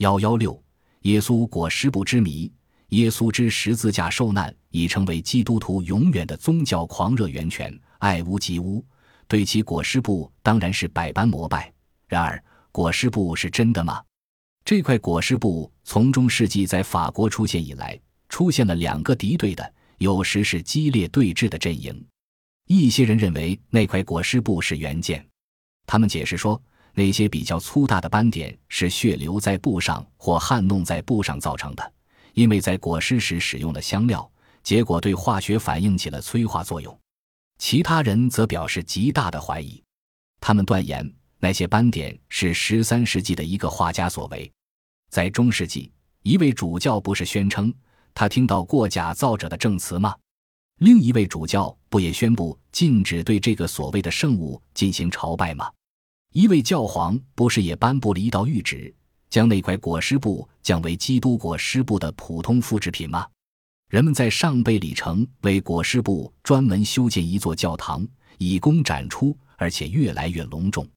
幺幺六，耶稣裹尸布之谜。耶稣之十字架受难已成为基督徒永远的宗教狂热源泉，爱屋及乌，对其裹尸布当然是百般膜拜。然而，裹尸布是真的吗？这块裹尸布从中世纪在法国出现以来，出现了两个敌对的，有时是激烈对峙的阵营。一些人认为那块裹尸布是原件，他们解释说，那些比较粗大的斑点是血流在布上或汗弄在布上造成的。因为在裹尸时使用了香料，结果对化学反应起了催化作用。其他人则表示极大的怀疑，他们断言那些斑点是十三世纪的一个画家所为。在中世纪，一位主教不是宣称他听到过假造者的证词吗？另一位主教不也宣布禁止对这个所谓的圣物进行朝拜吗？一位教皇不是也颁布了一道谕旨？将那块裹尸布降为基督裹尸布的普通复制品吗？人们在上贝里城为裹尸布专门修建一座教堂，以供展出，而且越来越隆重。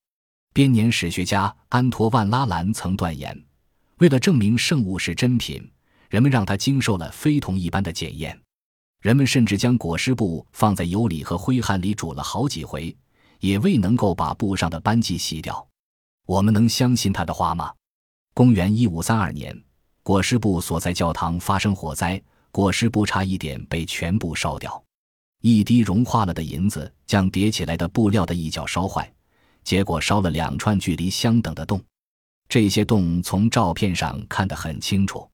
编年史学家安托万·拉兰曾断言，为了证明圣物是真品，人们让它经受了非同一般的检验。人们甚至将裹尸布放在油里和灰汗里煮了好几回，也未能够把布上的斑迹洗掉。我们能相信他的话吗？公元一五三二年，裹尸布所在教堂发生火灾，裹尸布差一点被全部烧掉。一滴融化了的银子将叠起来的布料的一角烧坏，结果烧了两串距离相等的洞。这些洞从照片上看得很清楚。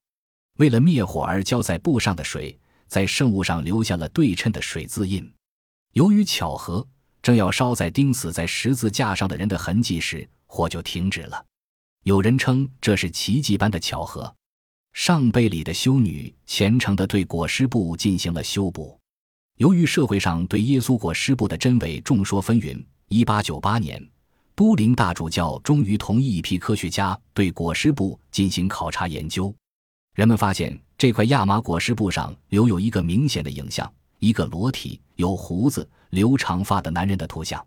为了灭火而浇在布上的水，在圣物上留下了对称的水渍印。由于巧合，正要烧在钉死在十字架上的人的痕迹时，火就停止了。有人称这是奇迹般的巧合。上贝里的修女虔诚地对裹尸布进行了修补。由于社会上对耶稣裹尸布的真伪众说纷纭，1898年，都灵大主教终于同意一批科学家对裹尸布进行考察研究。人们发现这块亚麻裹尸布上留有一个明显的影像：一个裸体、有胡子、留长发的男人的图像，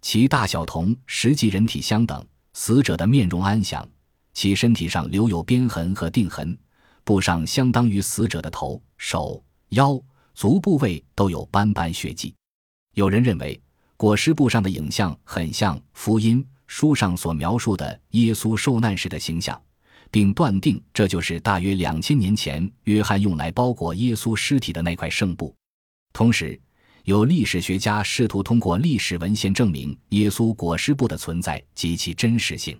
其大小同实际人体相等。死者的面容安详，其身体上留有鞭痕和钉痕，布上相当于死者的头、手、腰、足部位都有斑斑血迹。有人认为裹尸布上的影像很像福音书上所描述的耶稣受难时的形象，并断定这就是大约两千年前约翰用来包裹耶稣尸体的那块圣布。同时，有历史学家试图通过历史文献证明耶稣裹尸布的存在及其真实性。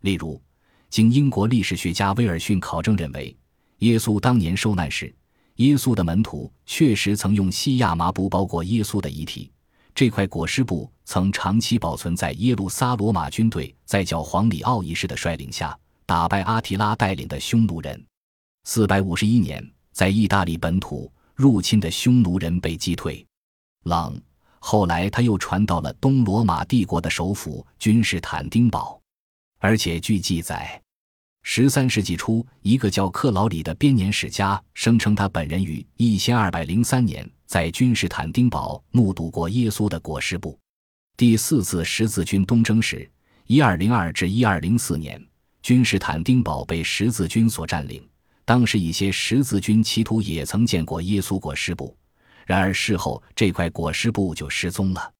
例如，经英国历史学家威尔逊考证认为，耶稣当年受难时，耶稣的门徒确实曾用细亚麻布包裹耶稣的遗体。这块裹尸布曾长期保存在耶路撒罗马军队在教皇里奥一世的率领下打败阿提拉带领的匈奴人。四百五十一年，在意大利本土入侵的匈奴人被击退。冷。后来他又传到了东罗马帝国的首府君士坦丁堡，而且据记载，十三世纪初，一个叫克劳里的编年史家声称，他本人于一千二百零三年在君士坦丁堡目睹过耶稣的裹尸布。第四次十字军东征时，一二零二至一二零四年，君士坦丁堡被十字军所占领。当时一些十字军骑徒也曾见过耶稣裹尸布。然而事后，这块裹尸布就失踪了。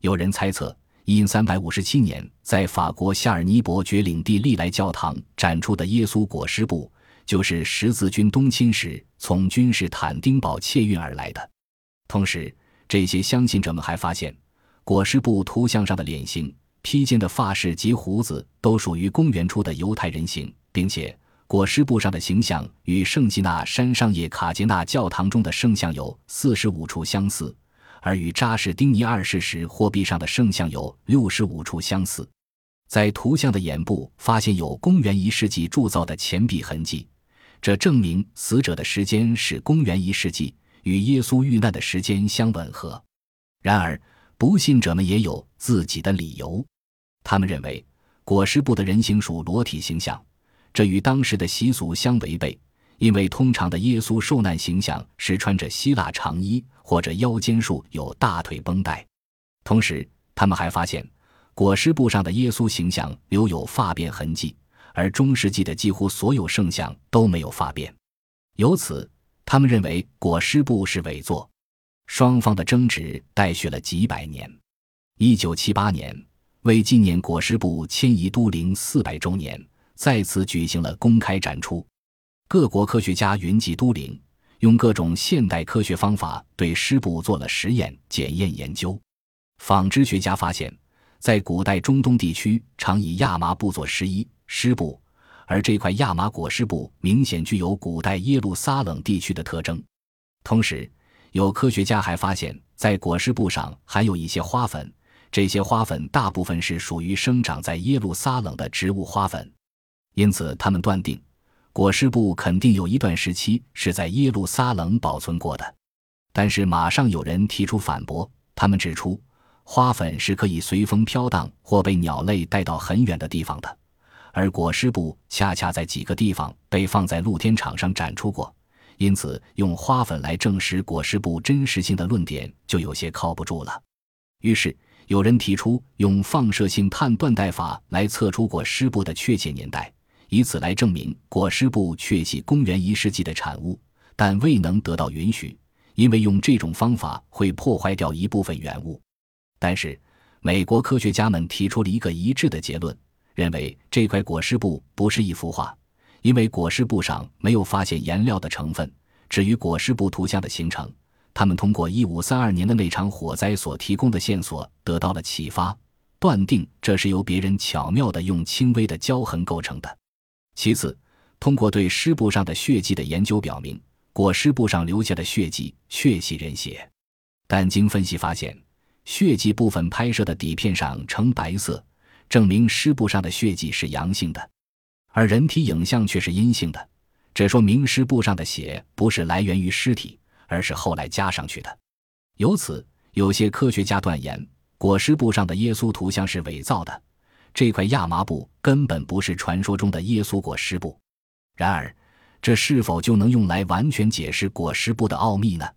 有人猜测，因三百五十七年在法国夏尔尼伯爵领地利莱教堂展出的耶稣裹尸布，就是十字军东侵时从君士坦丁堡窃运而来的。同时，这些相信者们还发现，裹尸布图像上的脸型、披肩的发饰及胡子都属于公元初的犹太人形，并且。裹尸布上的形象与圣吉纳山上叶卡捷纳教堂中的圣像有四十五处相似，而与扎什丁尼二世时货币上的圣像有六十五处相似。在图像的眼部发现有公元一世纪铸造的钱币痕迹，这证明死者的时间是公元一世纪，与耶稣遇难的时间相吻合。然而，不信者们也有自己的理由，他们认为裹尸布的人形属裸体形象。这与当时的习俗相违背，因为通常的耶稣受难形象是穿着希腊长衣，或者腰间束有大腿绷带。同时，他们还发现裹尸布上的耶稣形象留有发辫痕迹，而中世纪的几乎所有圣像都没有发辫。由此，他们认为裹尸布是伪作。双方的争执待续了几百年。一九七八年，为纪念裹尸布迁移都灵四百周年，再次举行了公开展出。各国科学家云集都灵，用各种现代科学方法对尸布做了实验、检验、研究。纺织学家发现，在古代中东地区常以亚麻布做湿衣、湿布，而这块亚麻裹尸布明显具有古代耶路撒冷地区的特征。同时，有科学家还发现，在裹尸布上含有一些花粉，这些花粉大部分是属于生长在耶路撒冷的植物花粉，因此他们断定，裹尸布肯定有一段时期是在耶路撒冷保存过的。但是马上有人提出反驳，他们指出，花粉是可以随风飘荡或被鸟类带到很远的地方的，而裹尸布恰恰在几个地方被放在露天场上展出过。因此，用花粉来证实裹尸布真实性的论点就有些靠不住了。于是，有人提出用放射性碳断代法来测出裹尸布的确切年代，以此来证明裹尸布确系公元一世纪的产物，但未能得到允许，因为用这种方法会破坏掉一部分原物。但是，美国科学家们提出了一个一致的结论，认为这块裹尸布不是一幅画。因为裹尸布上没有发现颜料的成分，至于裹尸布图像的形成，他们通过一五三二年的那场火灾所提供的线索得到了启发，断定这是由别人巧妙地用轻微的胶痕构成的。其次，通过对尸布上的血迹的研究表明，裹尸布上留下的血迹确系人血，但经分析发现，血迹部分拍摄的底片上呈白色，证明尸布上的血迹是阳性的。而人体影像却是阴性的，这说明尸布上的血不是来源于尸体，而是后来加上去的。由此，有些科学家断言，裹尸布上的耶稣图像是伪造的，这块亚麻布根本不是传说中的耶稣裹尸布。然而，这是否就能用来完全解释裹尸布的奥秘呢？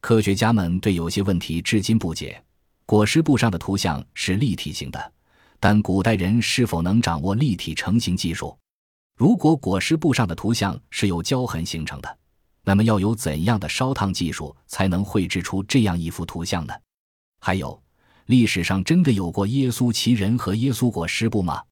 科学家们对有些问题至今不解。裹尸布上的图像是立体型的，但古代人是否能掌握立体成型技术？如果裹尸布上的图像是由胶痕形成的，那么要有怎样的烧烫技术才能绘制出这样一幅图像呢？还有，历史上真的有过耶稣其人和耶稣裹尸布吗？